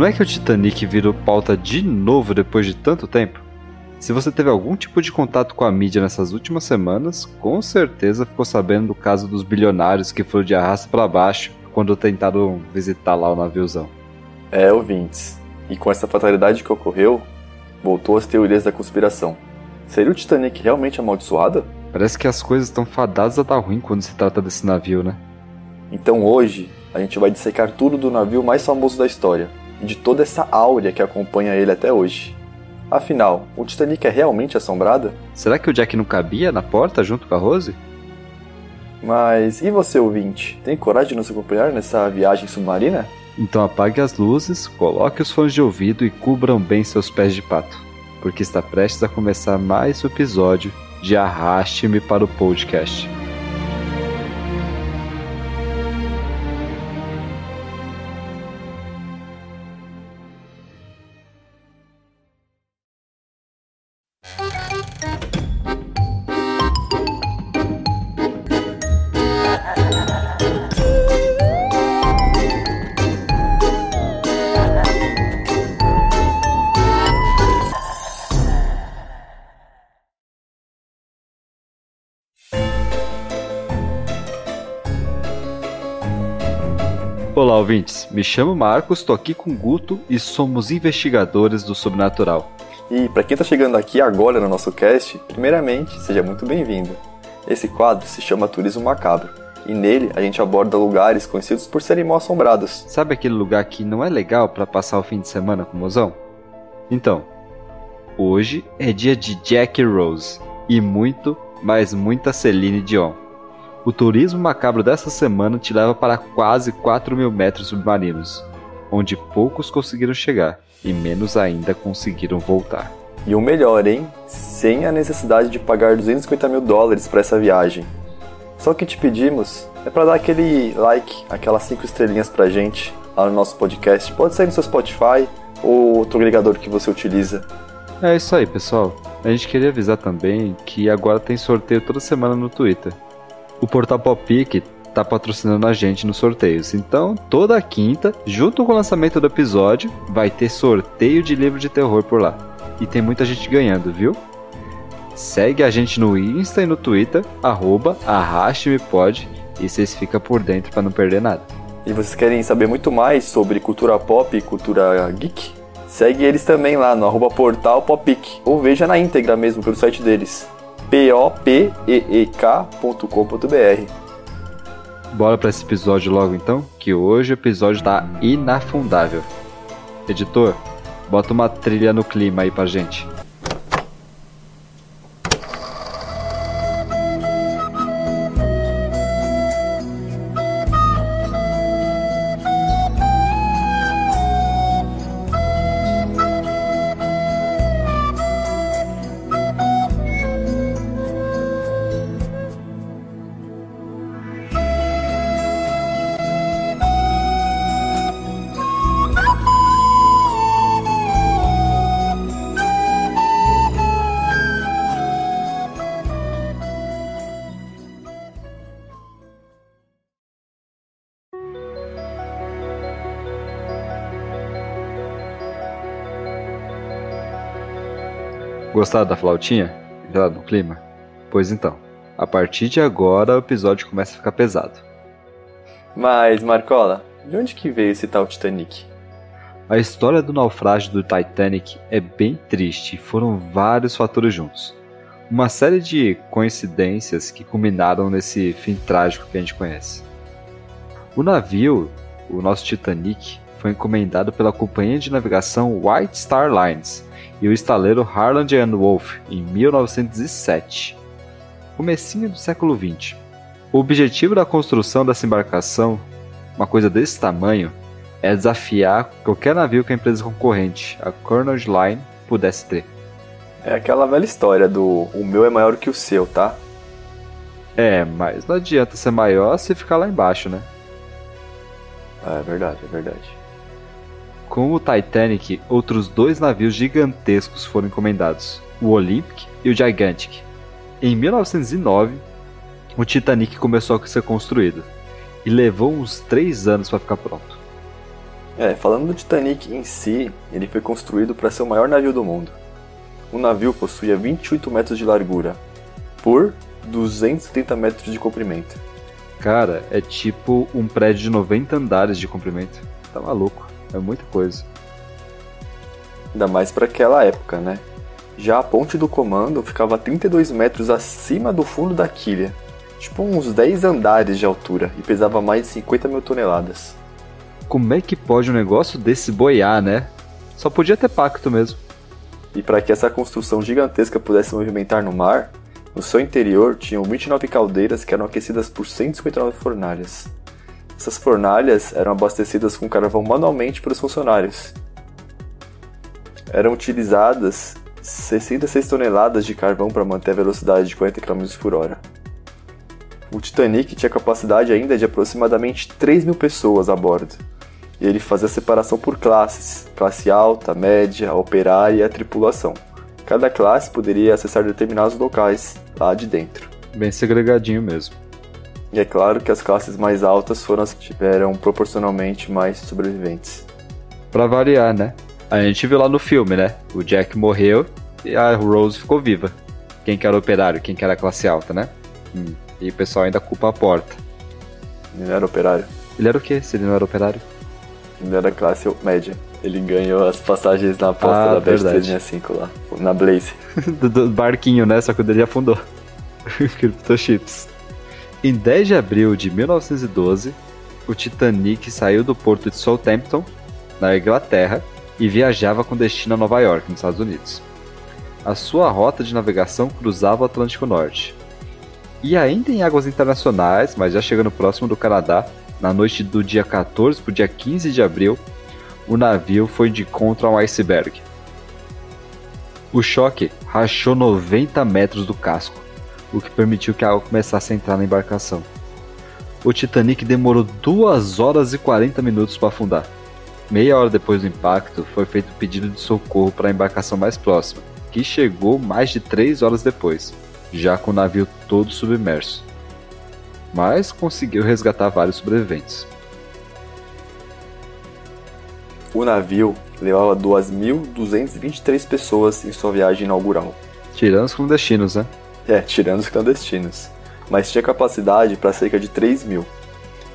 Não é que o Titanic virou pauta de novo depois de tanto tempo? Se você teve algum tipo de contato com a mídia nessas últimas semanas, com certeza ficou sabendo do caso dos bilionários que foram de arrasta para baixo quando tentaram visitar lá o naviozão. É, ouvintes. E com essa fatalidade que ocorreu, voltou as teorias da conspiração. Seria o Titanic realmente amaldiçoado? Parece que as coisas estão fadadas a dar ruim quando se trata desse navio, né? Então hoje, a gente vai dissecar tudo do navio mais famoso da história e de toda essa áurea que acompanha ele até hoje. Afinal, o Titanic é realmente assombrado? Será que o Jack não cabia na porta junto com a Rose? Mas e você, ouvinte? Tem coragem de nos acompanhar nessa viagem submarina? Então apague as luzes, coloque os fones de ouvido e cubram bem seus pés de pato, porque está prestes a começar mais um episódio de Arraste-me para o Podcast. Olá, ouvintes. Me chamo Marcos, tô aqui com o Guto e somos investigadores do sobrenatural. E para quem tá chegando aqui agora no nosso cast, primeiramente, seja muito bem-vindo. Esse quadro se chama Turismo Macabro, e nele a gente aborda lugares conhecidos por serem mal assombrados. Sabe aquele lugar que não é legal para passar o fim de semana com o mozão? Então, hoje é dia de Jack Rose e muito, mas muita Celine Dion. O turismo macabro dessa semana te leva para quase 4 mil metros submarinos, onde poucos conseguiram chegar e menos ainda conseguiram voltar. E o melhor, hein? Sem a necessidade de pagar 250 mil dólares para essa viagem. Só o que te pedimos é para dar aquele like, aquelas 5 estrelinhas pra gente lá no nosso podcast. Pode ser no seu Spotify ou outro agregador que você utiliza. É isso aí, pessoal. A gente queria avisar também que agora tem sorteio toda semana no Twitter o portal Popic tá patrocinando a gente nos sorteios. Então, toda quinta, junto com o lançamento do episódio, vai ter sorteio de livro de terror por lá. E tem muita gente ganhando, viu? Segue a gente no Insta e no Twitter, arroba arraste-me-pod, e vocês ficam por dentro para não perder nada. E vocês querem saber muito mais sobre cultura pop e cultura geek? Segue eles também lá no arroba portal Popic, ou veja na íntegra mesmo pelo site deles popeek.com.br. Bora para esse episódio logo então, que hoje o episódio tá inafundável. Editor, bota uma trilha no clima aí pra gente. Gostaram da flautinha? Já no clima? Pois então, a partir de agora o episódio começa a ficar pesado. Mas, Marcola, de onde que veio esse tal Titanic? A história do naufrágio do Titanic é bem triste e foram vários fatores juntos. Uma série de coincidências que culminaram nesse fim trágico que a gente conhece. O navio, o nosso Titanic, foi encomendado pela companhia de navegação White Star Lines e o estaleiro Harland and Wolff em 1907, comecinho do século 20. O objetivo da construção dessa embarcação, uma coisa desse tamanho, é desafiar qualquer navio que a empresa concorrente, a Carnegie Line, pudesse ter. É aquela velha história do o meu é maior que o seu, tá? É, mas não adianta ser maior se ficar lá embaixo, né? É verdade, é verdade. Com o Titanic, outros dois navios gigantescos foram encomendados, o Olympic e o Gigantic. Em 1909, o Titanic começou a ser construído e levou uns três anos para ficar pronto. É, falando do Titanic em si, ele foi construído para ser o maior navio do mundo. O navio possuía 28 metros de largura por 270 metros de comprimento. Cara, é tipo um prédio de 90 andares de comprimento. Tá maluco, é muita coisa. Ainda mais para aquela época, né? Já a ponte do comando ficava 32 metros acima do fundo da quilha, tipo uns 10 andares de altura, e pesava mais de 50 mil toneladas. Como é que pode um negócio desse boiar, né? Só podia ter pacto mesmo. E para que essa construção gigantesca pudesse movimentar no mar, no seu interior tinham 29 caldeiras que eram aquecidas por 159 fornalhas. Essas fornalhas eram abastecidas com carvão manualmente pelos funcionários. Eram utilizadas 66 toneladas de carvão para manter a velocidade de 40 km por hora. O Titanic tinha capacidade ainda de aproximadamente 3 mil pessoas a bordo, e ele fazia separação por classes: classe alta, média, operária e a tripulação. Cada classe poderia acessar determinados locais lá de dentro. Bem segregadinho mesmo. E é claro que as classes mais altas foram as que tiveram proporcionalmente mais sobreviventes. Pra variar, né? A gente viu lá no filme, né? O Jack morreu e a Rose ficou viva. Quem que era operário, quem que era classe alta, né? Hum. E o pessoal ainda culpa a porta. Ele não era operário. Ele era o quê, se ele não era operário? Ele era classe média. Ele ganhou as passagens na aposta Ah, da Best verdade. 365 lá, na Blaze. do, do barquinho, né? Só que o dele afundou. Cryptochips. Em 10 de abril de 1912, o Titanic saiu do porto de Southampton, na Inglaterra, e viajava com destino a Nova York, nos Estados Unidos. A sua rota de navegação cruzava o Atlântico Norte. E ainda em águas internacionais, mas já chegando próximo do Canadá, na noite do dia 14 para o dia 15 de abril, o navio foi de encontro a um iceberg. O choque rachou 90 metros do casco, o que permitiu que a água começasse a entrar na embarcação. O Titanic demorou 2 horas e 40 minutos para afundar. Meia hora depois do impacto, foi feito um pedido de socorro para a embarcação mais próxima, que chegou mais de 3 horas depois, já com o navio todo submerso. Mas conseguiu resgatar vários sobreviventes. O navio levava 2.223 pessoas em sua viagem inaugural. Tirando os clandestinos, né? É, tirando os clandestinos. Mas tinha capacidade para cerca de 3 mil.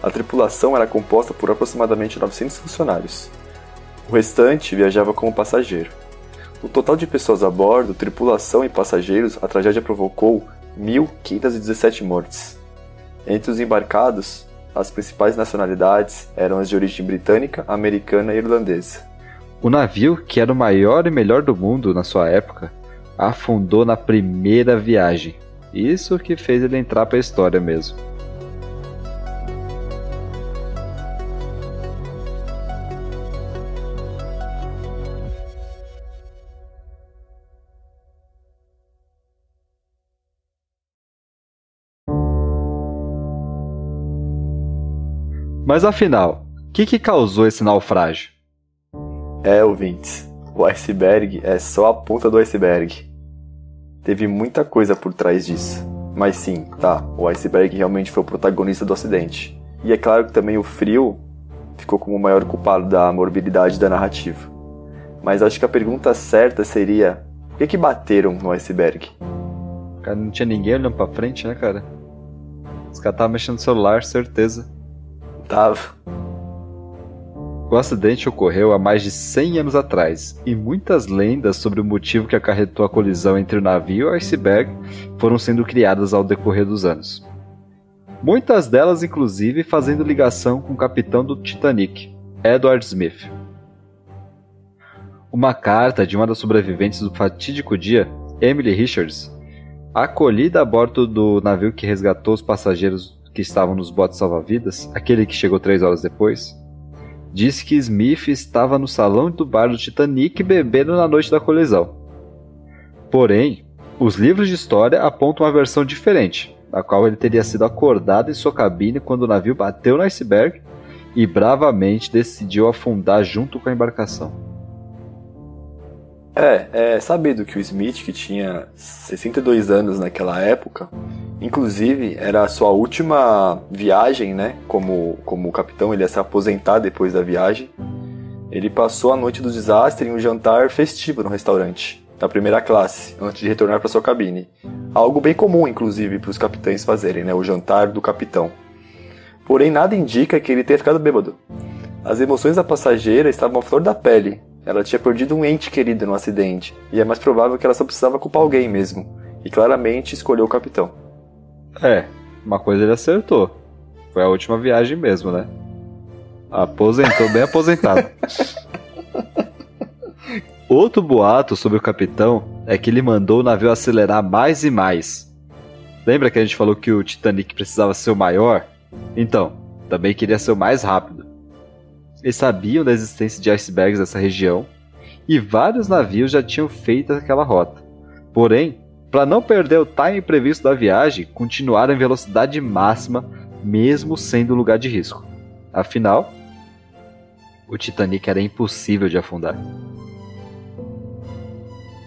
A tripulação era composta por aproximadamente 900 funcionários. O restante viajava como passageiro. No total de pessoas a bordo, tripulação e passageiros, a tragédia provocou 1.517 mortes. Entre os embarcados, as principais nacionalidades eram as de origem britânica, americana e irlandesa. O navio, que era o maior e melhor do mundo na sua época, afundou na primeira viagem. Isso que fez ele entrar para a história mesmo. Mas afinal, o que, que causou esse naufrágio? É, ouvintes, o iceberg é só a ponta do iceberg. Teve muita coisa por trás disso. Mas sim, tá, o iceberg realmente foi o protagonista do acidente. E é claro que também o frio ficou como o maior culpado da morbilidade da narrativa. Mas acho que a pergunta certa seria: por que, que bateram no iceberg? Cara, não tinha ninguém olhando pra frente, né, cara? Os caras estavam mexendo no celular, certeza. Tava. O acidente ocorreu há mais de 100 anos atrás, e muitas lendas sobre o motivo que acarretou a colisão entre o navio e o iceberg foram sendo criadas ao decorrer dos anos. Muitas delas, inclusive, fazendo ligação com o capitão do Titanic, Edward Smith. Uma carta de uma das sobreviventes do fatídico dia, Emily Richards, acolhida a bordo do navio que resgatou os passageiros que estavam nos botes salva-vidas, aquele que chegou três horas depois, disse que Smith estava no salão do bar do Titanic bebendo na noite da colisão. Porém, os livros de história apontam uma versão diferente, na qual ele teria sido acordado em sua cabine quando o navio bateu no iceberg e bravamente decidiu afundar junto com a embarcação. É, é sabido que o Smith, que tinha 62 anos naquela época, inclusive era a sua última viagem, né? Como, como capitão, ele ia se aposentar depois da viagem. ele passou a noite do desastre em um jantar festivo no restaurante, da primeira classe, antes de retornar para sua cabine. Algo bem comum, inclusive, para os capitães fazerem, né? O jantar do capitão. Porém, nada indica que ele tenha ficado bêbado. As emoções da passageira estavam à flor da pele. Ela tinha perdido um ente querido no acidente, e é mais provável que ela só precisava culpar alguém mesmo. E claramente escolheu o capitão. É, uma coisa ele acertou. Foi a última viagem mesmo, né? Aposentou bem aposentado. Outro boato sobre o capitão é que ele mandou o navio acelerar mais e mais. Lembra que a gente falou que o Titanic precisava ser o maior? Então, também queria ser o mais rápido. Eles sabiam da existência de icebergs nessa região e vários navios já tinham feito aquela rota. Porém, para não perder o time previsto da viagem, continuaram em velocidade máxima, mesmo sendo lugar de risco. Afinal, o Titanic era impossível de afundar.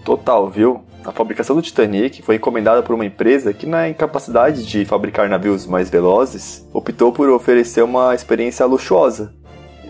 Total, viu? A fabricação do Titanic foi encomendada por uma empresa que, na incapacidade de fabricar navios mais velozes, optou por oferecer uma experiência luxuosa.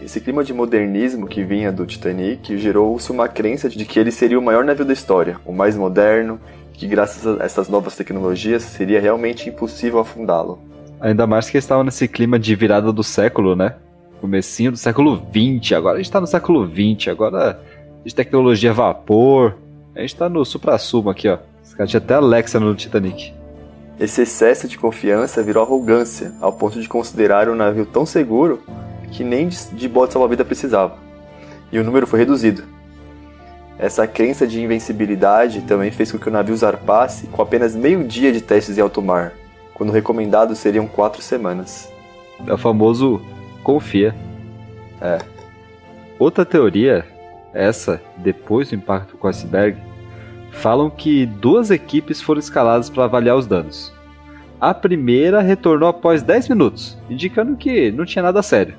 Esse clima de modernismo que vinha do Titanic gerou-se uma crença de que ele seria o maior navio da história, o mais moderno, que graças a essas novas tecnologias seria realmente impossível afundá-lo. Ainda mais que estava nesse clima de virada do século, né? Comecinho do século 20, agora a gente está no século 20, agora de tecnologia a vapor, a gente tá no supra-sumo aqui, ó. Esse cara tinha até Alexa no Titanic. Esse excesso de confiança virou arrogância, ao ponto de considerar o navio tão seguro que nem de bote salva-vida precisava. E o número foi reduzido. Essa crença de invencibilidade também fez com que o navio zarpasse com apenas meio dia de testes em alto mar, quando recomendado seriam quatro semanas. É o famoso confia. É. Outra teoria, essa depois do impacto com o iceberg, falam que duas equipes foram escaladas para avaliar os danos. A primeira retornou após 10 minutos, indicando que não tinha nada sério.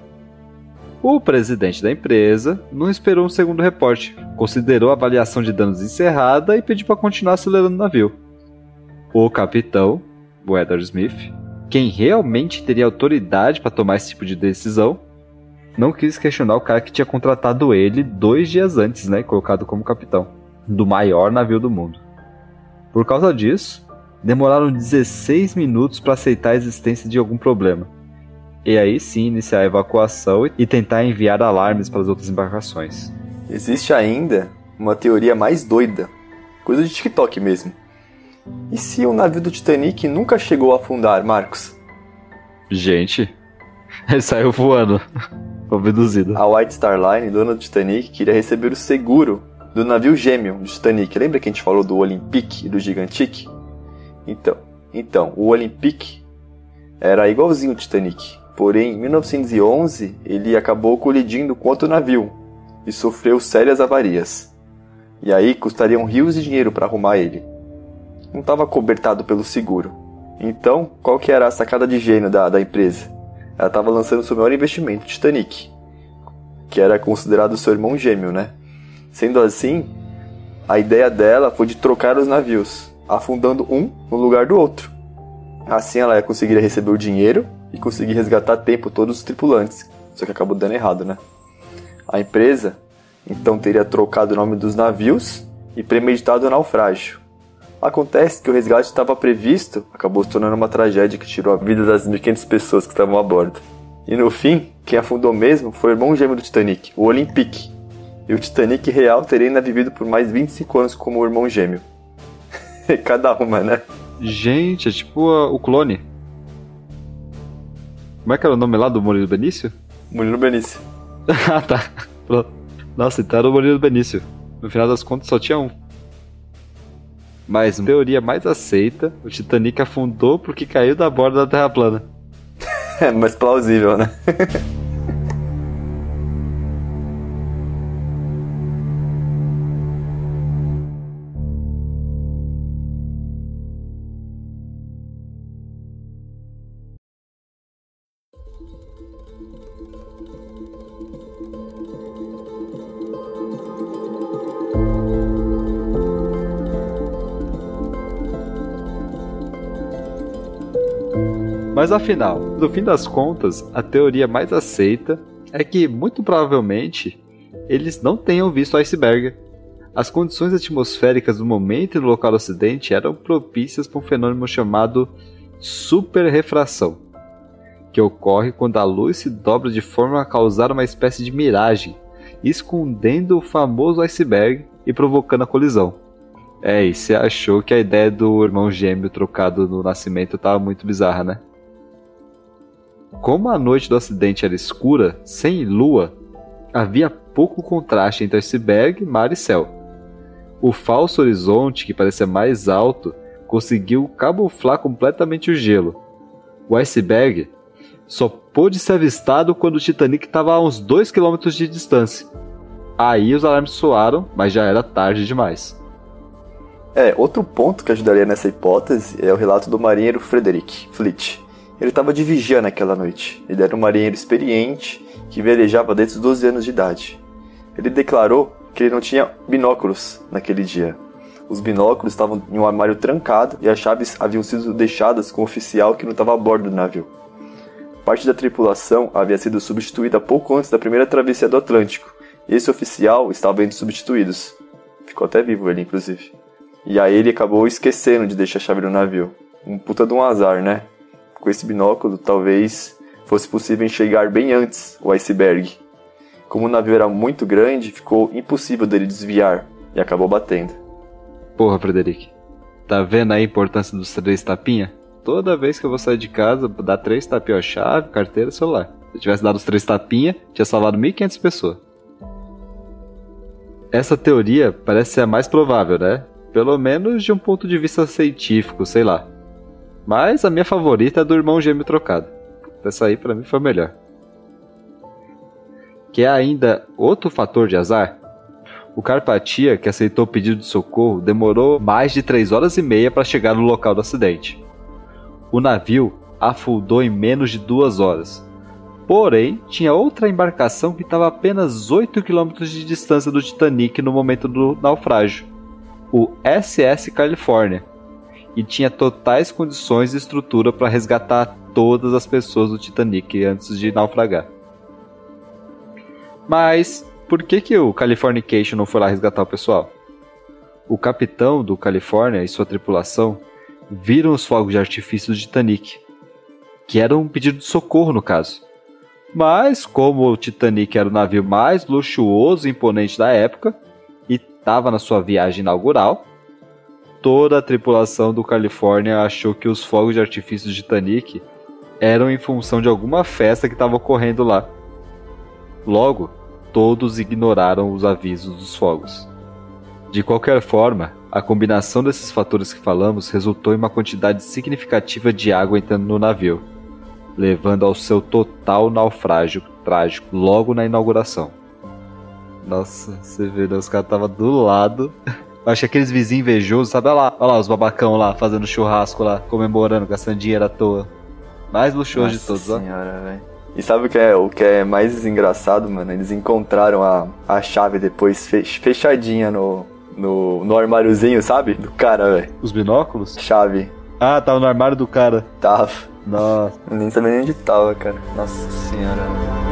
O presidente da empresa não esperou um segundo reporte, considerou a avaliação de danos encerrada e pediu para continuar acelerando o navio. O capitão, o Edward Smith, quem realmente teria autoridade para tomar esse tipo de decisão, não quis questionar o cara que tinha contratado ele dois dias antes, né, colocado como capitão do maior navio do mundo. Por causa disso, demoraram 16 minutos para aceitar a existência de algum problema. E aí sim iniciar a evacuação e tentar enviar alarmes para as outras embarcações. Existe ainda uma teoria mais doida, coisa de TikTok mesmo. E se o navio do Titanic nunca chegou a afundar, Marcos? Gente, ele saiu voando, abduzido. A White Star Line, dona do Titanic, queria receber o seguro do navio gêmeo do Titanic. Lembra que a gente falou do Olympic e do Gigantic? Então, então, o Olympic era igualzinho ao Titanic. Porém, em 1911, ele acabou colidindo com outro navio e sofreu sérias avarias. E aí custariam rios de dinheiro para arrumar ele. Não estava cobertado pelo seguro. Então, qual que era a sacada de gênio da, da empresa? Ela estava lançando seu maior investimento, Titanic, que era considerado seu irmão gêmeo, né? Sendo assim, a ideia dela foi de trocar os navios, afundando um no lugar do outro. Assim ela conseguiria receber o dinheiro e conseguir resgatar a tempo todos os tripulantes, só que acabou dando errado, né? A empresa então teria trocado o nome dos navios e premeditado o naufrágio. Acontece que o resgate estava previsto, acabou se tornando uma tragédia que tirou a vida das 1.500 pessoas que estavam a bordo. E no fim, quem afundou mesmo foi o irmão gêmeo do Titanic, o Olympique, e o Titanic real teria ainda vivido por mais 25 anos como o irmão gêmeo. Cada uma, né? Gente, é tipo uh, o clone. Como é que era o nome lá do Murilo Benício? Murilo Benício. ah, tá. Nossa, então era o Murilo Benício. No final das contas só tinha um. Mas, teoria mais aceita, o Titanic afundou porque caiu da borda da Terra plana. é mais plausível, né? Mas afinal, no fim das contas, a teoria mais aceita é que, muito provavelmente, eles não tenham visto o iceberg. As condições atmosféricas do momento e do local do acidente eram propícias para um fenômeno chamado superrefração, que ocorre quando a luz se dobra de forma a causar uma espécie de miragem, escondendo o famoso iceberg e provocando a colisão. É, e você achou que a ideia do irmão gêmeo trocado no nascimento estava muito bizarra, né? Como a noite do acidente era escura, sem lua, havia pouco contraste entre iceberg, mar e céu. O falso horizonte, que parecia mais alto, conseguiu camuflar completamente o gelo. O iceberg só pôde ser avistado quando o Titanic estava a uns 2 km de distância. Aí os alarmes soaram, mas já era tarde demais. É, outro ponto que ajudaria nessa hipótese é o relato do marinheiro Frederick Fleet. Ele estava de vigia naquela noite. Ele era um marinheiro experiente que velejava desde os 12 anos de idade. Ele declarou que ele não tinha binóculos naquele dia. Os binóculos estavam em um armário trancado e as chaves haviam sido deixadas com o oficial que não estava a bordo do navio. Parte da tripulação havia sido substituída pouco antes da primeira travessia do Atlântico. Esse oficial estava entre os substituídos. Ficou até vivo ele, inclusive. E aí ele acabou esquecendo de deixar a chave do navio. Um puta de um azar, né? Com esse binóculo, talvez fosse possível enxergar bem antes o iceberg. Como o navio era muito grande, ficou impossível dele desviar e acabou batendo. Porra, Frederic. Tá vendo a importância dos três tapinha? Toda vez que eu vou sair de casa, dá três tapinhas chave, carteira, celular. Se eu tivesse dado os três tapinha, tinha salvado 1.500 pessoas. Essa teoria parece ser a mais provável, né? Pelo menos de um ponto de vista científico, sei lá. Mas a minha favorita é do irmão gêmeo trocado. Essa aí para mim foi melhor. Que é ainda outro fator de azar. O Carpatia, que aceitou o pedido de socorro, demorou mais de 3 horas e meia para chegar no local do acidente. O navio afundou em menos de 2 horas. Porém, tinha outra embarcação que estava a apenas 8 km de distância do Titanic no momento do naufrágio o SS California e tinha totais condições e estrutura para resgatar todas as pessoas do Titanic antes de naufragar. Mas por que, que o Californication não foi lá resgatar o pessoal? O capitão do California e sua tripulação viram os fogos de artifício do Titanic, que era um pedido de socorro no caso. Mas, como o Titanic era o navio mais luxuoso e imponente da época, estava na sua viagem inaugural, toda a tripulação do Califórnia achou que os fogos de artifício do Titanic eram em função de alguma festa que estava ocorrendo lá. Logo, todos ignoraram os avisos dos fogos. De qualquer forma, a combinação desses fatores que falamos resultou em uma quantidade significativa de água entrando no navio, levando ao seu total naufrágio trágico logo na inauguração. Nossa, você vê, né? Os caras estavam do lado. Acho que aqueles vizinhos invejosos, sabe? Olha lá, olha lá os babacão lá, fazendo churrasco lá, comemorando, gastando dinheiro à toa. Mais luxuoso de todos, senhora, ó. Véio. E sabe o que, é, o que é mais engraçado, mano? Eles encontraram a, a chave depois fechadinha no, no, no armáriozinho, sabe? Do cara, velho. Os binóculos? Chave. Ah, tava no armário do cara. Tava. Nossa. Eu nem sabia nem onde tava, cara. Nossa senhora.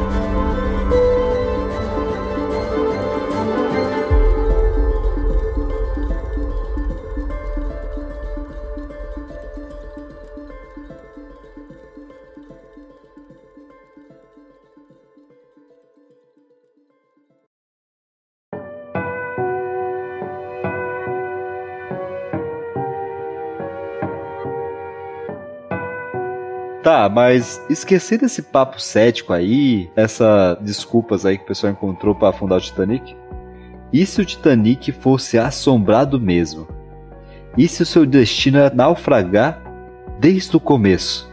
Tá, mas esquecer desse papo cético aí, essas desculpas aí que o pessoal encontrou para afundar o Titanic? E se o Titanic fosse assombrado mesmo? E se o seu destino é naufragar desde o começo?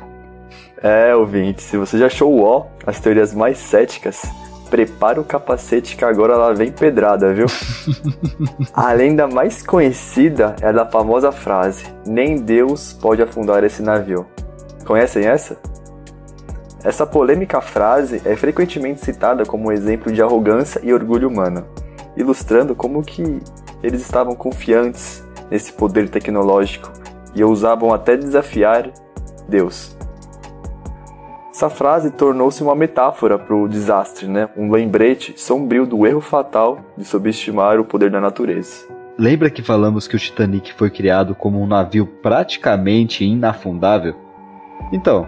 É, ouvinte, se você já achou o ó, as teorias mais céticas, prepara o capacete que agora lá vem pedrada, viu? a lenda mais conhecida é a da famosa frase: Nem Deus pode afundar esse navio. Conhecem essa? Essa polêmica frase é frequentemente citada como um exemplo de arrogância e orgulho humano, ilustrando como que eles estavam confiantes nesse poder tecnológico e ousavam até desafiar Deus. Essa frase tornou-se uma metáfora para o desastre, né? um lembrete sombrio do erro fatal de subestimar o poder da natureza. Lembra que falamos que o Titanic foi criado como um navio praticamente inafundável? Então,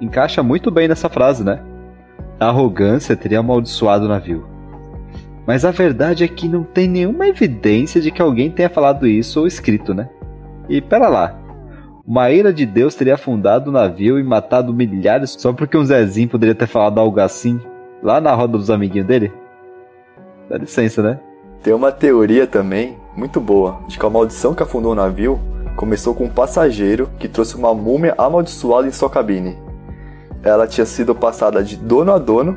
encaixa muito bem nessa frase, né? A arrogância teria amaldiçoado o navio. Mas a verdade é que não tem nenhuma evidência de que alguém tenha falado isso ou escrito, né? E pera lá, uma ira de Deus teria afundado o navio e matado milhares só porque um Zezinho poderia ter falado algo assim lá na roda dos amiguinhos dele? Dá licença, né? Tem uma teoria também, muito boa, de que a maldição que afundou o navio começou com um passageiro que trouxe uma múmia amaldiçoada em sua cabine. Ela tinha sido passada de dono a dono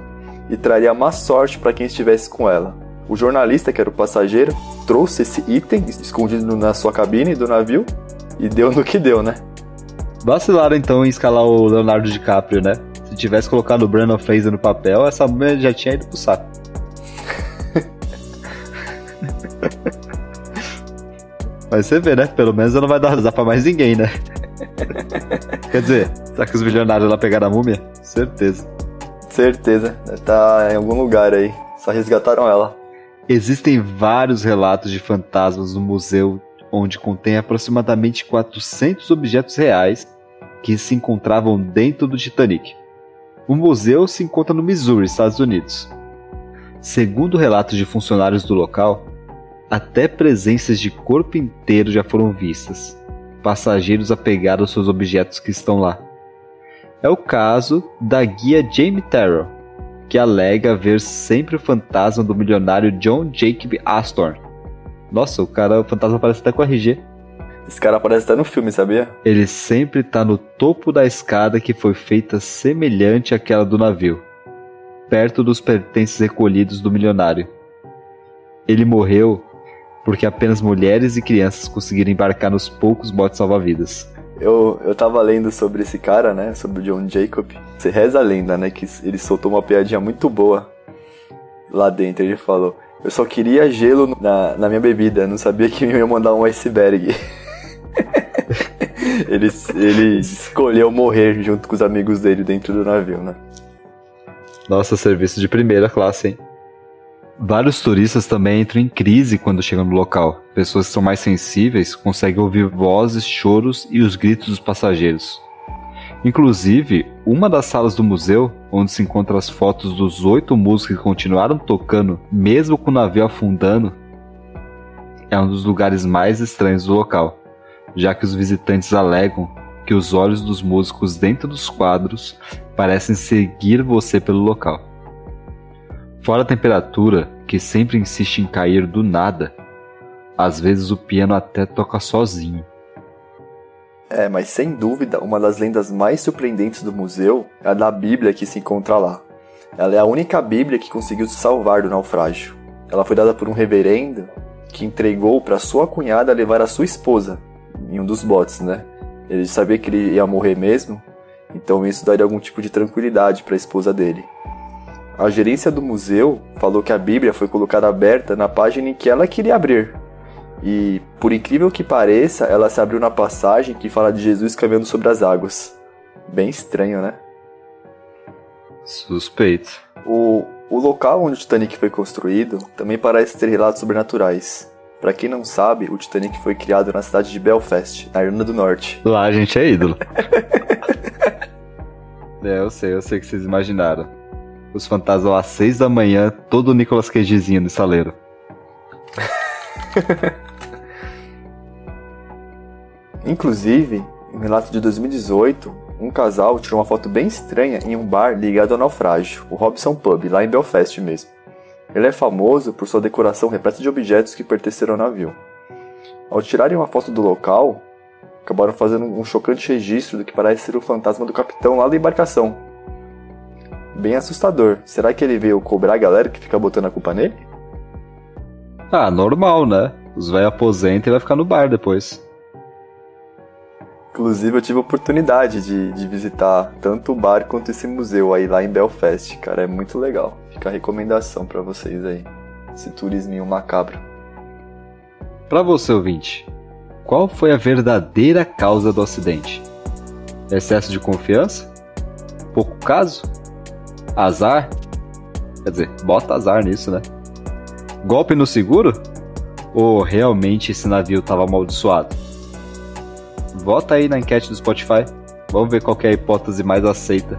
e traria má sorte para quem estivesse com ela. O jornalista, que era o passageiro, trouxe esse item escondido na sua cabine do navio e deu no que deu, né? Vacilaram então em escalar o Leonardo DiCaprio, né? Se tivesse colocado o Brandon Fraser no papel, essa mulher já tinha ido pro saco. Mas você vê, né? Pelo menos ela não vai dar azar pra mais ninguém, né? Quer dizer, será que os milionários lá pegaram a múmia? Certeza. Certeza. Tá em algum lugar aí. Só resgataram ela. Existem vários relatos de fantasmas no museu onde contém aproximadamente 400 objetos reais que se encontravam dentro do Titanic. O museu se encontra no Missouri, Estados Unidos. Segundo relatos de funcionários do local, até presenças de corpo inteiro já foram vistas. Passageiros apegados aos seus objetos que estão lá. É o caso da guia Jamie Terrell, que alega ver sempre o fantasma do milionário John Jacob Astor, nossa, o cara, o fantasma aparece até com RG. Esse cara aparece até no filme, sabia? Ele sempre tá no topo da escada que foi feita semelhante àquela do navio, perto dos pertences recolhidos do milionário. Ele morreu porque apenas mulheres e crianças conseguiram embarcar nos poucos botes salva-vidas. Eu, eu tava lendo sobre esse cara, né? Sobre o John Jacob. Você reza a lenda, né? Que ele soltou uma piadinha muito boa lá dentro. Ele falou: eu só queria gelo na, na minha bebida, não sabia que me ia mandar um iceberg. ele, ele escolheu morrer junto com os amigos dele dentro do navio, né? Nossa, serviço de primeira classe, hein? Vários turistas também entram em crise quando chegam no local. Pessoas que são mais sensíveis conseguem ouvir vozes, choros e os gritos dos passageiros. Inclusive, uma das salas do museu, onde se encontram as fotos dos oito músicos que continuaram tocando mesmo com o navio afundando, é um dos lugares mais estranhos do local, já que os visitantes alegam que os olhos dos músicos dentro dos quadros parecem seguir você pelo local. Fora a temperatura, que sempre insiste em cair do nada, às vezes o piano até toca sozinho. É, mas sem dúvida, uma das lendas mais surpreendentes do museu é a da Bíblia que se encontra lá. Ela é a única Bíblia que conseguiu se salvar do naufrágio. Ela foi dada por um reverendo que entregou para sua cunhada levar a sua esposa em um dos botes, né? Ele sabia que ele ia morrer mesmo, então isso daria algum tipo de tranquilidade para a esposa dele. A gerência do museu falou que a Bíblia foi colocada aberta na página em que ela queria abrir, e, por incrível que pareça, ela se abriu na passagem que fala de Jesus caminhando sobre as águas. Bem estranho, né? Suspeito. O, o local onde o Titanic foi construído também parece ter relatos sobrenaturais. Para quem não sabe, o Titanic foi criado na cidade de Belfast, na Irlanda do Norte. Lá a gente é ídolo. é, eu sei, eu sei que vocês imaginaram. Os fantasmas às seis da manhã, todo o Nicolas Cagezinho no saleiro. Inclusive, em um relato de 2018, um casal tirou uma foto bem estranha em um bar ligado ao naufrágio, o Robson Pub, lá em Belfast mesmo. Ele é famoso por sua decoração repleta de objetos que pertenceram ao navio. Ao tirarem uma foto do local, acabaram fazendo um chocante registro do que parece ser o fantasma do capitão lá da embarcação. Bem assustador. Será que ele veio cobrar a galera que fica botando a culpa nele? Ah, normal, né? Os velhos aposentam e vai ficar no bar depois. Inclusive, eu tive a oportunidade de, de visitar tanto o bar quanto esse museu aí lá em Belfast, cara. É muito legal. Fica a recomendação para vocês aí. Esse turisminho macabro. Para você, ouvinte, qual foi a verdadeira causa do acidente? Excesso de confiança? pouco caso? Azar? Quer dizer, bota azar nisso, né? Golpe no seguro? Ou realmente esse navio estava amaldiçoado? Vota aí na enquete do Spotify. Vamos ver qual é a hipótese mais aceita.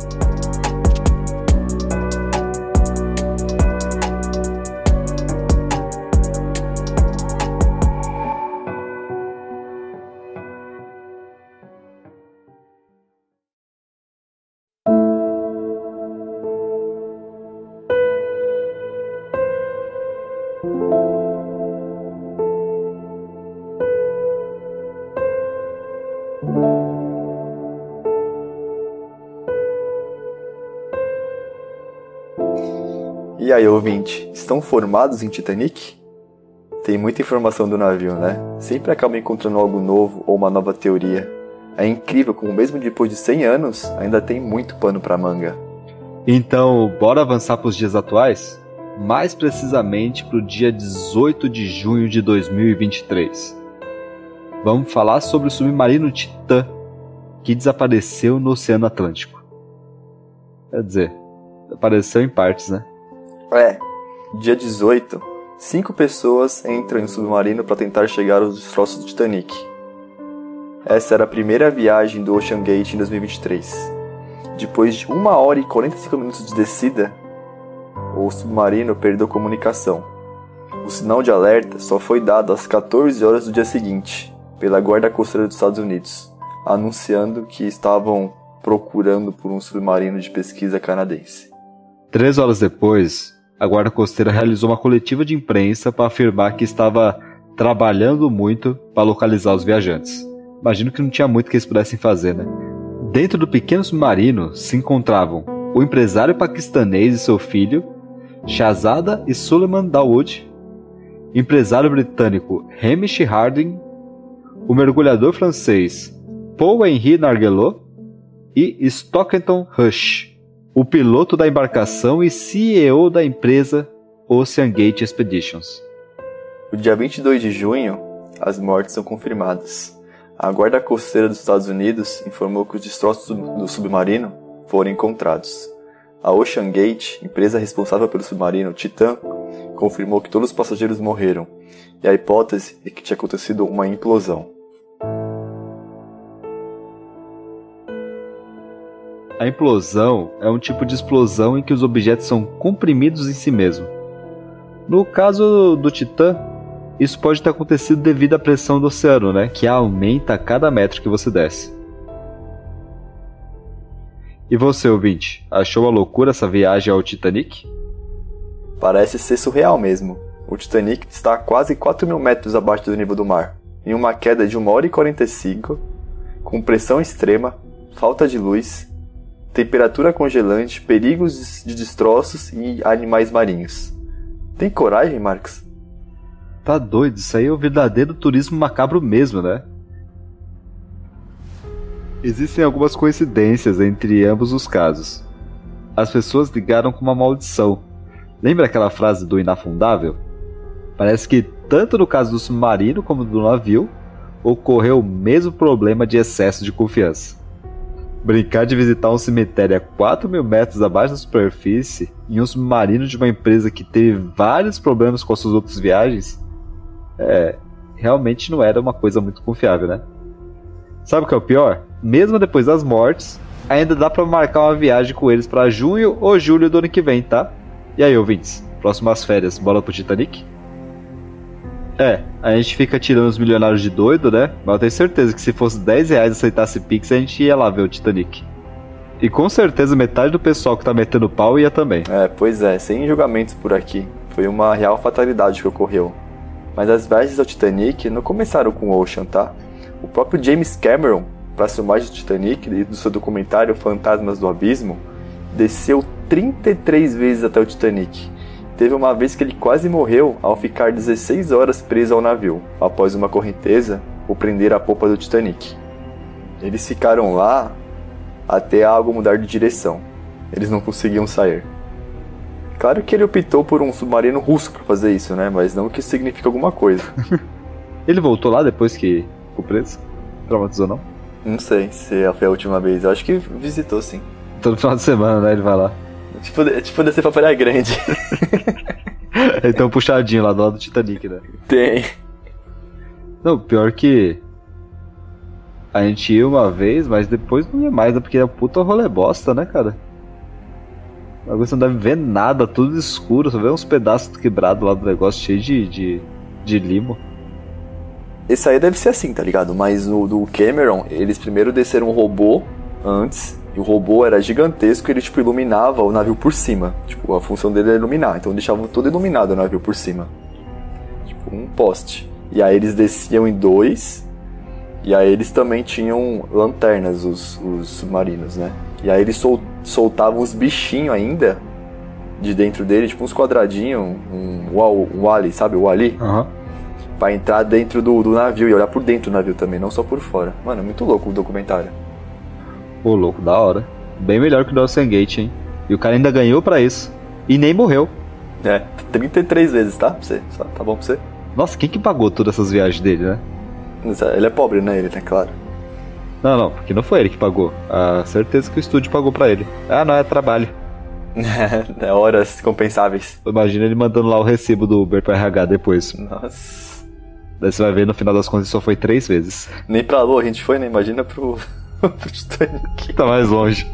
E aí, ouvinte, estão formados em Titanic? Tem muita informação do navio, né? Sempre acaba encontrando algo novo ou uma nova teoria. É incrível como mesmo depois de 100 anos, ainda tem muito pano para manga. Então, bora avançar para os dias atuais? Mais precisamente para o dia 18 de junho de 2023. Vamos falar sobre o submarino Titã, que desapareceu no Oceano Atlântico. Quer dizer, apareceu em partes, né? É, dia 18, cinco pessoas entram em um submarino para tentar chegar aos destroços do Titanic. Essa era a primeira viagem do Ocean Gate em 2023. Depois de 1 hora e 45 minutos de descida, o submarino perdeu comunicação. O sinal de alerta só foi dado às 14 horas do dia seguinte, pela Guarda Costeira dos Estados Unidos, anunciando que estavam procurando por um submarino de pesquisa canadense. Três horas depois, a Guarda Costeira realizou uma coletiva de imprensa para afirmar que estava trabalhando muito para localizar os viajantes. Imagino que não tinha muito que eles pudessem fazer, né? Dentro do pequeno submarino se encontravam o empresário paquistanês e seu filho, Shahzada e Suleiman Dawood, empresário britânico Hamish Harding, o mergulhador francês Paul-Henri Nargelot e Stockton Rush o piloto da embarcação e CEO da empresa Ocean Gate Expeditions. No dia 22 de junho, as mortes são confirmadas. A Guarda Costeira dos Estados Unidos informou que os destroços do submarino foram encontrados. A Ocean Gate, empresa responsável pelo submarino Titan, confirmou que todos os passageiros morreram, e a hipótese é que tinha acontecido uma implosão. A implosão é um tipo de explosão em que os objetos são comprimidos em si mesmo. No caso do Titã, isso pode ter acontecido devido à pressão do oceano, né, que aumenta a cada metro que você desce. E você, ouvinte, achou a loucura essa viagem ao Titanic? Parece ser surreal mesmo. O Titanic está a quase 4 mil metros abaixo do nível do mar, em uma queda de 1 hora e 45, com pressão extrema, falta de luz temperatura congelante, perigos de destroços e animais marinhos. Tem coragem, Marcos? Tá doido, isso aí é o verdadeiro turismo macabro mesmo, né? Existem algumas coincidências entre ambos os casos. As pessoas ligaram com uma maldição. Lembra aquela frase do inafundável? Parece que tanto no caso do submarino como do navio ocorreu o mesmo problema de excesso de confiança. Brincar de visitar um cemitério a 4 mil metros abaixo da superfície em um submarino de uma empresa que teve vários problemas com as suas outras viagens é, realmente não era uma coisa muito confiável, né? Sabe o que é o pior? Mesmo depois das mortes, ainda dá para marcar uma viagem com eles para junho ou julho do ano que vem, tá? E aí, ouvintes? Próximas férias, bola pro Titanic? É, a gente fica tirando os milionários de doido, né? Mas eu tenho certeza que se fosse 10 reais aceitasse Pix, a gente ia lá ver o Titanic. E com certeza metade do pessoal que tá metendo pau ia também. É, pois é, sem julgamentos por aqui. Foi uma real fatalidade que ocorreu. Mas as viagens ao Titanic não começaram com o Ocean, tá? O próprio James Cameron, para filmagem do Titanic e do seu documentário Fantasmas do Abismo, desceu 33 vezes até o Titanic Teve uma vez que ele quase morreu ao ficar 16 horas preso ao navio, após uma correnteza o prender à popa do Titanic. Eles ficaram lá até algo mudar de direção. Eles não conseguiam sair. Claro que ele optou por um submarino russo para fazer isso, né? Mas não que isso signifique alguma coisa. ele voltou lá depois que ficou preso? Traumatizou não? Não sei se foi a última vez. Eu acho que visitou sim. Todo final de semana, né? Ele vai lá. Tipo, tipo descer pra Praia Grande. Ele tem um puxadinho lá do lado do Titanic, né? Tem. Não, pior que. A gente ia uma vez, mas depois não ia mais, né? Porque é puta rolê bosta, né, cara? Agora você não deve ver nada, tudo escuro, só vê uns pedaços quebrados lá do negócio, cheio de, de, de limo. Esse aí deve ser assim, tá ligado? Mas no do Cameron, eles primeiro desceram um robô antes, e o robô era gigantesco e ele, tipo, iluminava o navio por cima. Tipo, a função dele era iluminar, então deixava todo iluminado o navio por cima. Tipo, um poste. E aí eles desciam em dois, e aí eles também tinham lanternas, os, os submarinos, né? E aí eles sol, soltavam os bichinhos ainda de dentro dele, tipo uns quadradinhos, um, um, um Wally, sabe o Wally? Aham. Pra entrar dentro do, do navio e olhar por dentro do navio também, não só por fora. Mano, é muito louco o documentário. Ô, louco, da hora. Bem melhor que o Ocean Gate, hein? E o cara ainda ganhou pra isso. E nem morreu. É, 33 vezes, tá? Pra você, tá bom pra você? Nossa, quem que pagou todas essas viagens dele, né? Ele é pobre, né? Ele, né? Claro. Não, não, porque não foi ele que pagou. A certeza que o estúdio pagou pra ele. Ah, não, é trabalho. é horas compensáveis. Imagina ele mandando lá o recibo do Uber pra RH depois. Nossa. Daí você vai ver no final das contas só foi três vezes. Nem pra Lua a gente foi, né? Imagina pro, pro Titanic. Tá mais longe.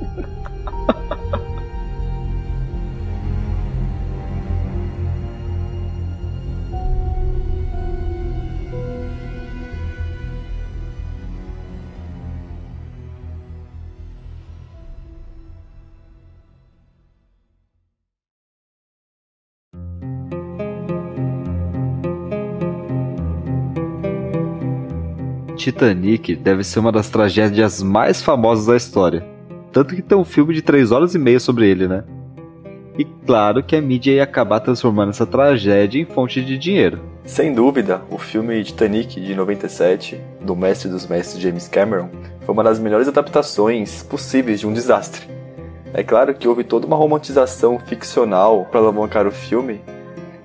Titanic deve ser uma das tragédias mais famosas da história. Tanto que tem um filme de 3 horas e meia sobre ele, né? E claro que a mídia ia acabar transformando essa tragédia em fonte de dinheiro. Sem dúvida, o filme Titanic de 97, do mestre dos mestres James Cameron, foi uma das melhores adaptações possíveis de um desastre. É claro que houve toda uma romantização ficcional para alavancar o filme,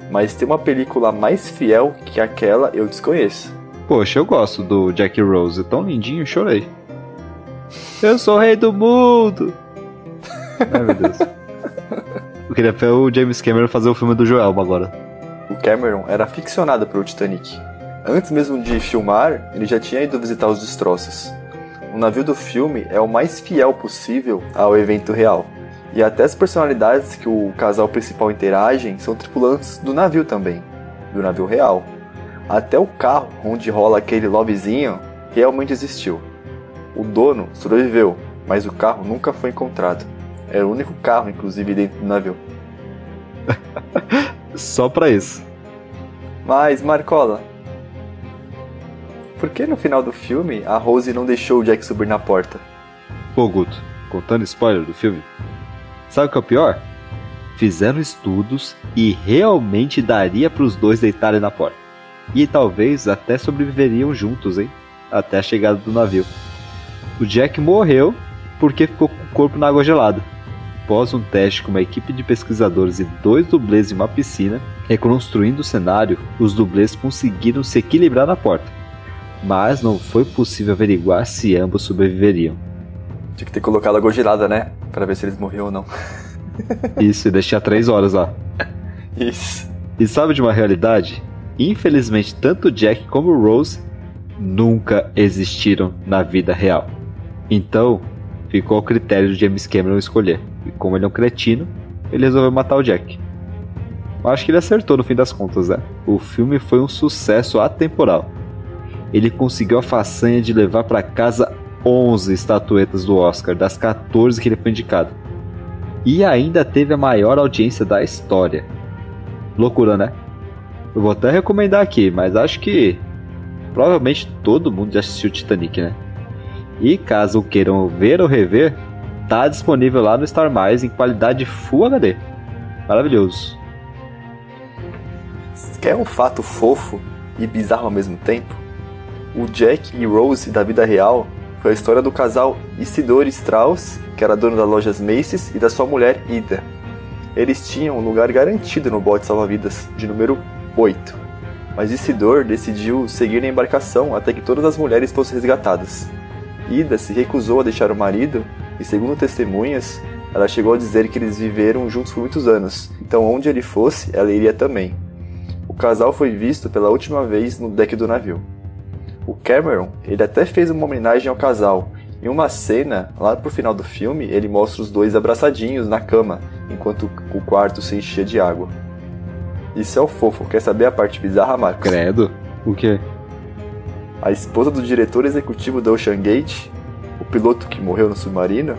mas tem uma película mais fiel que aquela eu desconheço. Poxa, eu gosto do Jack Rose, tão lindinho, chorei. Eu sou o rei do mundo! Ai meu Deus. Eu queria ver o James Cameron fazer o filme do Joelma agora. O Cameron era aficionado pelo Titanic. Antes mesmo de filmar, ele já tinha ido visitar os destroços. O navio do filme é o mais fiel possível ao evento real. E até as personalidades que o casal principal interagem são tripulantes do navio também, do navio real. Até o carro onde rola aquele lovezinho realmente existiu. O dono sobreviveu, mas o carro nunca foi encontrado. Era o único carro, inclusive, dentro do navio. Só pra isso. Mas, Marcola, por que no final do filme a Rose não deixou o Jack subir na porta? Pô, Guto, contando spoiler do filme. Sabe o que é o pior? Fizeram estudos e realmente daria pros dois deitarem na porta. E talvez até sobreviveriam juntos, hein? Até a chegada do navio. O Jack morreu porque ficou com o corpo na água gelada. Após um teste com uma equipe de pesquisadores e dois dublês em uma piscina, reconstruindo o cenário, os dublês conseguiram se equilibrar na porta. Mas não foi possível averiguar se ambos sobreviveriam. Tinha que ter colocado água gelada, né? Pra ver se eles morriam ou não. Isso, e deixar três horas lá. Isso. E sabe de uma realidade? Infelizmente, tanto Jack como Rose nunca existiram na vida real. Então, ficou ao critério de James Cameron escolher. E como ele é um cretino, ele resolveu matar o Jack. Eu acho que ele acertou no fim das contas, né? O filme foi um sucesso atemporal. Ele conseguiu a façanha de levar para casa 11 estatuetas do Oscar, das 14 que ele foi indicado. E ainda teve a maior audiência da história. Loucura, né? Eu vou até recomendar aqui, mas acho que provavelmente todo mundo já assistiu Titanic, né? E caso queiram ver ou rever, tá disponível lá no Star Mais em qualidade Full HD. Maravilhoso. Quer um fato fofo e bizarro ao mesmo tempo? O Jack e Rose da vida real foi a história do casal Isidore Strauss, que era dono das lojas Macy's, e da sua mulher Ida. Eles tinham um lugar garantido no bote salva-vidas de número 8. Mas Isidor decidiu seguir na embarcação até que todas as mulheres fossem resgatadas. Ida se recusou a deixar o marido e segundo testemunhas, ela chegou a dizer que eles viveram juntos por muitos anos, então onde ele fosse, ela iria também. O casal foi visto pela última vez no deck do navio. O Cameron, ele até fez uma homenagem ao casal. Em uma cena, lá pro final do filme, ele mostra os dois abraçadinhos na cama, enquanto o quarto se enchia de água. Isso é o fofo. Quer saber a parte bizarra, Marcos? Credo. O quê? A esposa do diretor executivo da Ocean Gate, o piloto que morreu no submarino,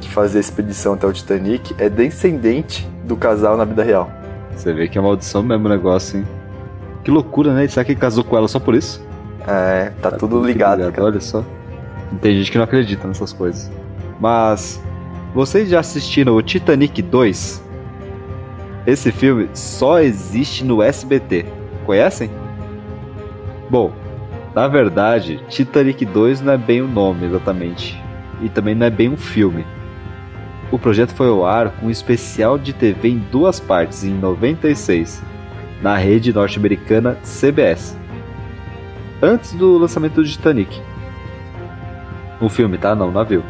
que fazia a expedição até o Titanic, é descendente do casal na vida real. Você vê que é maldição mesmo o negócio, hein? Que loucura, né? Será que ele casou com ela só por isso? É, tá, tá tudo, tudo ligado. ligado olha só. Tem gente que não acredita nessas coisas. Mas, vocês já assistiram o Titanic 2? Esse filme só existe no SBT. Conhecem? Bom, na verdade, Titanic 2 não é bem o nome exatamente. E também não é bem um filme. O projeto foi ao ar com um especial de TV em duas partes em 96, na rede norte-americana CBS. Antes do lançamento do Titanic. O filme, tá? Não, o navio.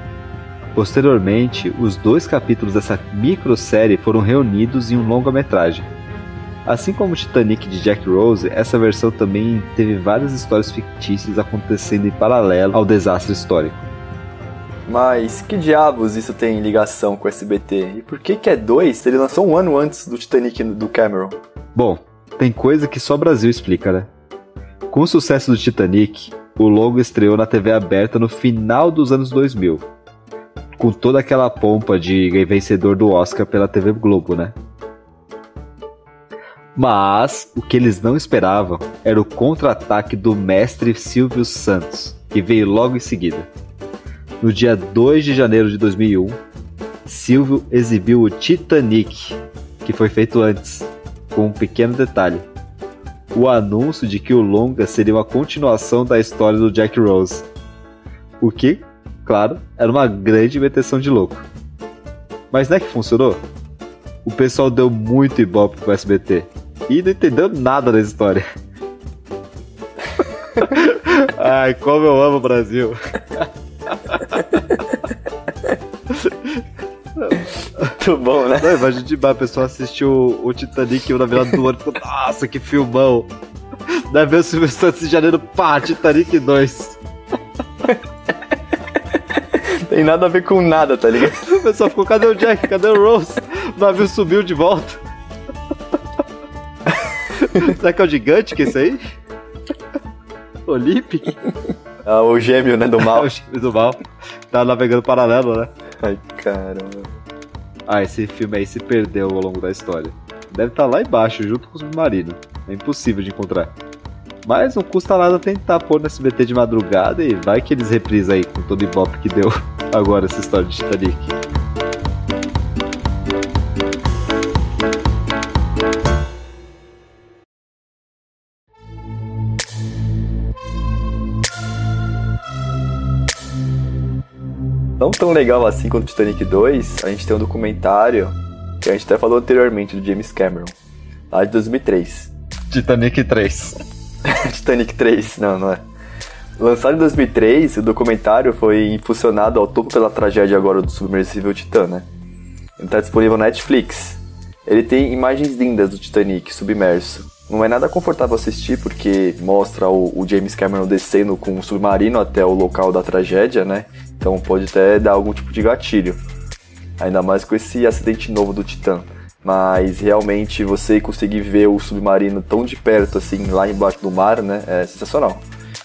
Posteriormente, os dois capítulos dessa microsérie foram reunidos em um longa-metragem. Assim como o Titanic de Jack Rose, essa versão também teve várias histórias fictícias acontecendo em paralelo ao desastre histórico. Mas que diabos isso tem ligação com o SBT? E por que que é dois? Ele lançou um ano antes do Titanic do Cameron. Bom, tem coisa que só o Brasil explica, né? Com o sucesso do Titanic, o logo estreou na TV aberta no final dos anos 2000 com toda aquela pompa de vencedor do Oscar pela TV Globo, né? Mas o que eles não esperavam era o contra-ataque do mestre Silvio Santos, que veio logo em seguida. No dia 2 de janeiro de 2001, Silvio exibiu o Titanic, que foi feito antes, com um pequeno detalhe: o anúncio de que o longa seria uma continuação da história do Jack Rose. O que claro, era uma grande meteção de louco. Mas não é que funcionou? O pessoal deu muito ibope pro SBT e não entendeu nada da história. Ai, como eu amo o Brasil. Muito bom, né? Não, imagina de a pessoa assistiu o Titanic na virada do ano e ficou, nossa, que filmão. Daí veio o Silvio Santos em janeiro, pá, Titanic 2 tem nada a ver com nada, tá ligado? O pessoal ficou, cadê o Jack? Cadê o Rose? O navio subiu de volta. Será que é o gigante que é esse aí? Olympic? Ah, o gêmeo, né, do mal. o gêmeo do mal. Tá navegando paralelo, né? Ai, caramba. Ah, esse filme aí se perdeu ao longo da história. Deve estar tá lá embaixo, junto com o submarino. É impossível de encontrar. Mas não custa nada tentar pôr no SBT de madrugada e vai que eles reprisam aí com todo o ibope que deu agora essa história de Titanic. Não tão legal assim quanto Titanic 2, a gente tem um documentário que a gente até falou anteriormente do James Cameron, lá de 2003. Titanic 3. Titanic 3, não, não é. Lançado em 2003, o documentário foi impulsionado ao topo pela tragédia agora do submersível Titan, né? Ele está disponível na Netflix. Ele tem imagens lindas do Titanic submerso. Não é nada confortável assistir porque mostra o, o James Cameron descendo com um submarino até o local da tragédia, né? Então pode até dar algum tipo de gatilho. Ainda mais com esse acidente novo do Titan. Mas realmente você conseguir ver o submarino tão de perto assim, lá embaixo do mar, né? É sensacional.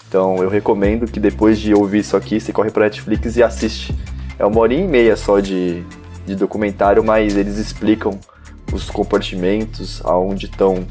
Então eu recomendo que depois de ouvir isso aqui, você corre para Netflix e assiste. É uma hora e meia só de, de documentário, mas eles explicam os compartimentos, aonde estão,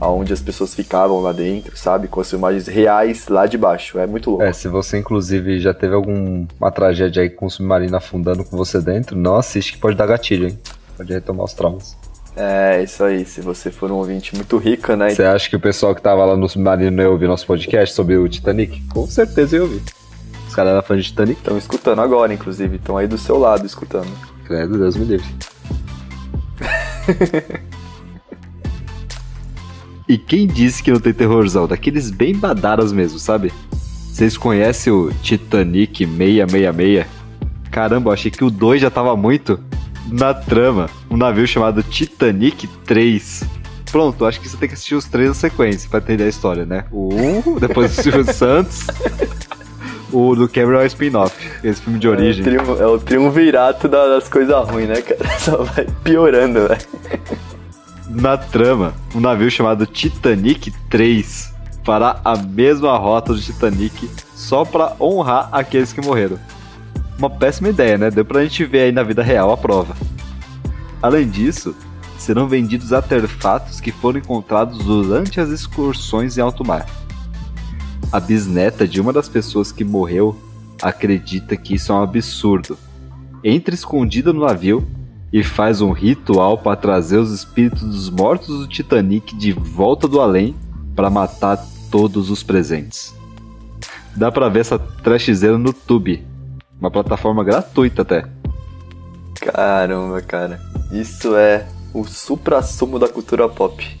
aonde as pessoas ficavam lá dentro, sabe? Com as imagens reais lá de baixo. É muito louco. É, se você inclusive já teve alguma tragédia aí com o submarino afundando com você dentro, não assiste que pode dar gatilho, hein? Pode retomar os traumas. É, isso aí. Se você for um ouvinte muito rico, né? Você acha que o pessoal que tava lá no submarino ia ouvir nosso podcast sobre o Titanic? Com certeza ia ouvir. Os caras eram fãs de Titanic. Estão escutando agora, inclusive. Estão aí do seu lado escutando. Credo, Deus me livre. e quem disse que não tem terrorzão? Daqueles bem badaras mesmo, sabe? Vocês conhecem o Titanic 666? Caramba, eu achei que o 2 já tava muito na trama. Um navio chamado Titanic 3. Pronto, acho que você tem que assistir os três na sequência pra entender a história, né? O 1, depois o Silvio Santos. O do Cameron é o spin-off, esse filme de origem. É o, é o triunvirato das coisas ruins, né, cara? Só vai piorando, velho. Na trama, um navio chamado Titanic 3 fará a mesma rota do Titanic só para honrar aqueles que morreram. Uma péssima ideia, né? Deu pra gente ver aí na vida real a prova. Além disso, serão vendidos artefatos que foram encontrados durante as excursões em alto mar. A bisneta de uma das pessoas que morreu acredita que isso é um absurdo. Entra escondida no navio e faz um ritual para trazer os espíritos dos mortos do Titanic de volta do além para matar todos os presentes. Dá pra ver essa trashzeira no Tube, uma plataforma gratuita até. Caramba, cara. Isso é o supra-sumo da cultura pop.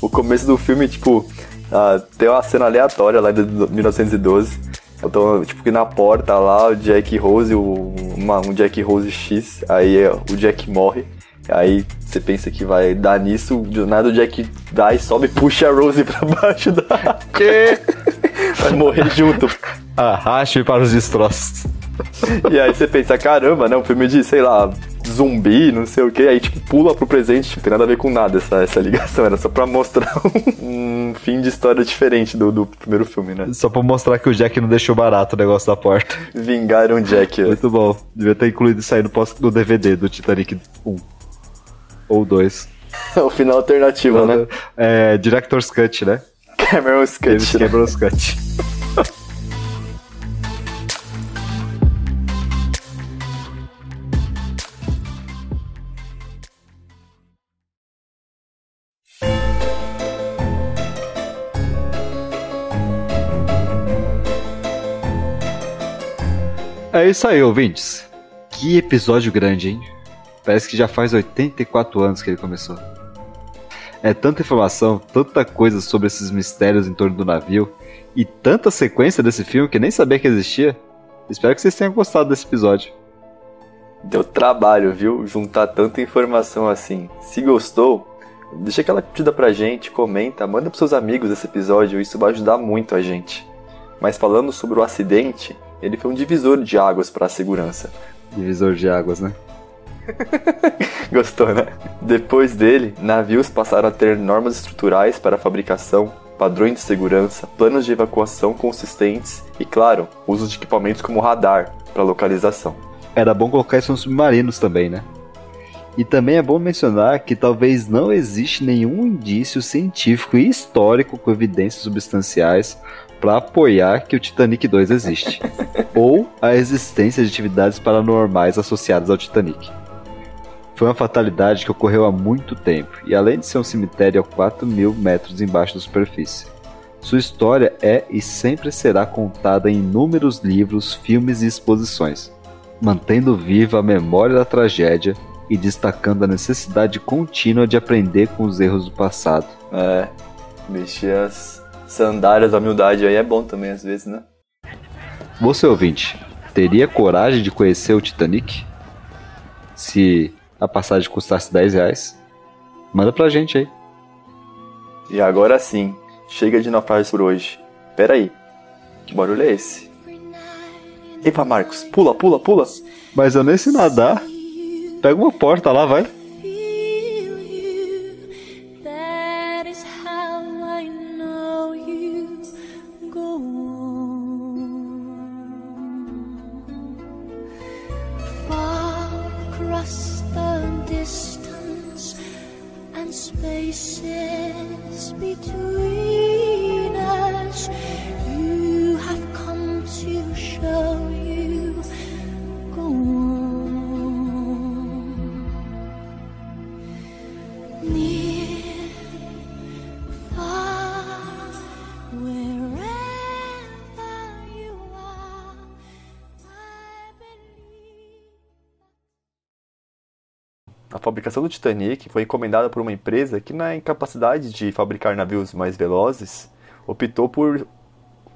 O começo do filme, tipo, ah, tem uma cena aleatória lá de 1912. Então, tipo, que na porta lá, o Jack Rose, o, uma, um Jack Rose X, aí o Jack morre. Aí você pensa que vai dar nisso, do nada o Jack dá e sobe e puxa a Rose pra baixo da. Que? vai morrer junto. Arraste para os destroços. E aí você pensa, caramba, né? Um filme de, sei lá, zumbi, não sei o que, aí tipo pula pro presente, tipo, tem nada a ver com nada essa, essa ligação, era só pra mostrar um, um fim de história diferente do, do primeiro filme, né? Só pra mostrar que o Jack não deixou barato o negócio da porta. Vingaram o Jack. Muito bom. Devia ter incluído isso aí no, no DVD do Titanic 1. Ou 2. o final alternativo, né? É, Director's Cut, né? Cameron's Cut. Eles né? Cameron's Cut. É isso aí, ouvintes. Que episódio grande, hein? Parece que já faz 84 anos que ele começou. É tanta informação, tanta coisa sobre esses mistérios em torno do navio e tanta sequência desse filme que nem sabia que existia. Espero que vocês tenham gostado desse episódio. Deu trabalho, viu? Juntar tanta informação assim. Se gostou, deixa aquela curtida pra gente, comenta, manda pros seus amigos esse episódio, isso vai ajudar muito a gente. Mas falando sobre o acidente, ele foi um divisor de águas para a segurança. Divisor de águas, né? Gostou, né? Depois dele, navios passaram a ter normas estruturais para a fabricação, padrões de segurança, planos de evacuação consistentes e, claro, uso de equipamentos como radar para localização. Era bom colocar isso nos submarinos também, né? E também é bom mencionar que talvez não existe nenhum indício científico e histórico com evidências substanciais para apoiar que o Titanic 2 existe, ou a existência de atividades paranormais associadas ao Titanic. Foi uma fatalidade que ocorreu há muito tempo, e além de ser um cemitério a 4 mil metros embaixo da superfície, sua história é e sempre será contada em inúmeros livros, filmes e exposições, mantendo viva a memória da tragédia e destacando a necessidade contínua de aprender com os erros do passado. É, mexer as sandálias da humildade aí é bom também às vezes, né? Você ouvinte, teria coragem de conhecer o Titanic? Se a passagem custasse 10 reais? Manda pra gente aí. E agora sim, chega de naufrágios por hoje. Pera aí, que barulho é esse? Epa, Marcos, pula, pula, pula! Mas eu nem sei nadar. Pega uma porta lá, vai. A fabricação do Titanic foi encomendada por uma empresa que, na incapacidade de fabricar navios mais velozes, optou por,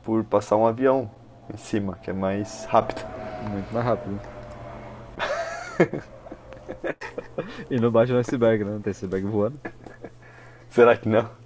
por passar um avião em cima, que é mais rápido. Muito mais rápido. e não bate no iceberg, né? Não tem iceberg voando. Será que não?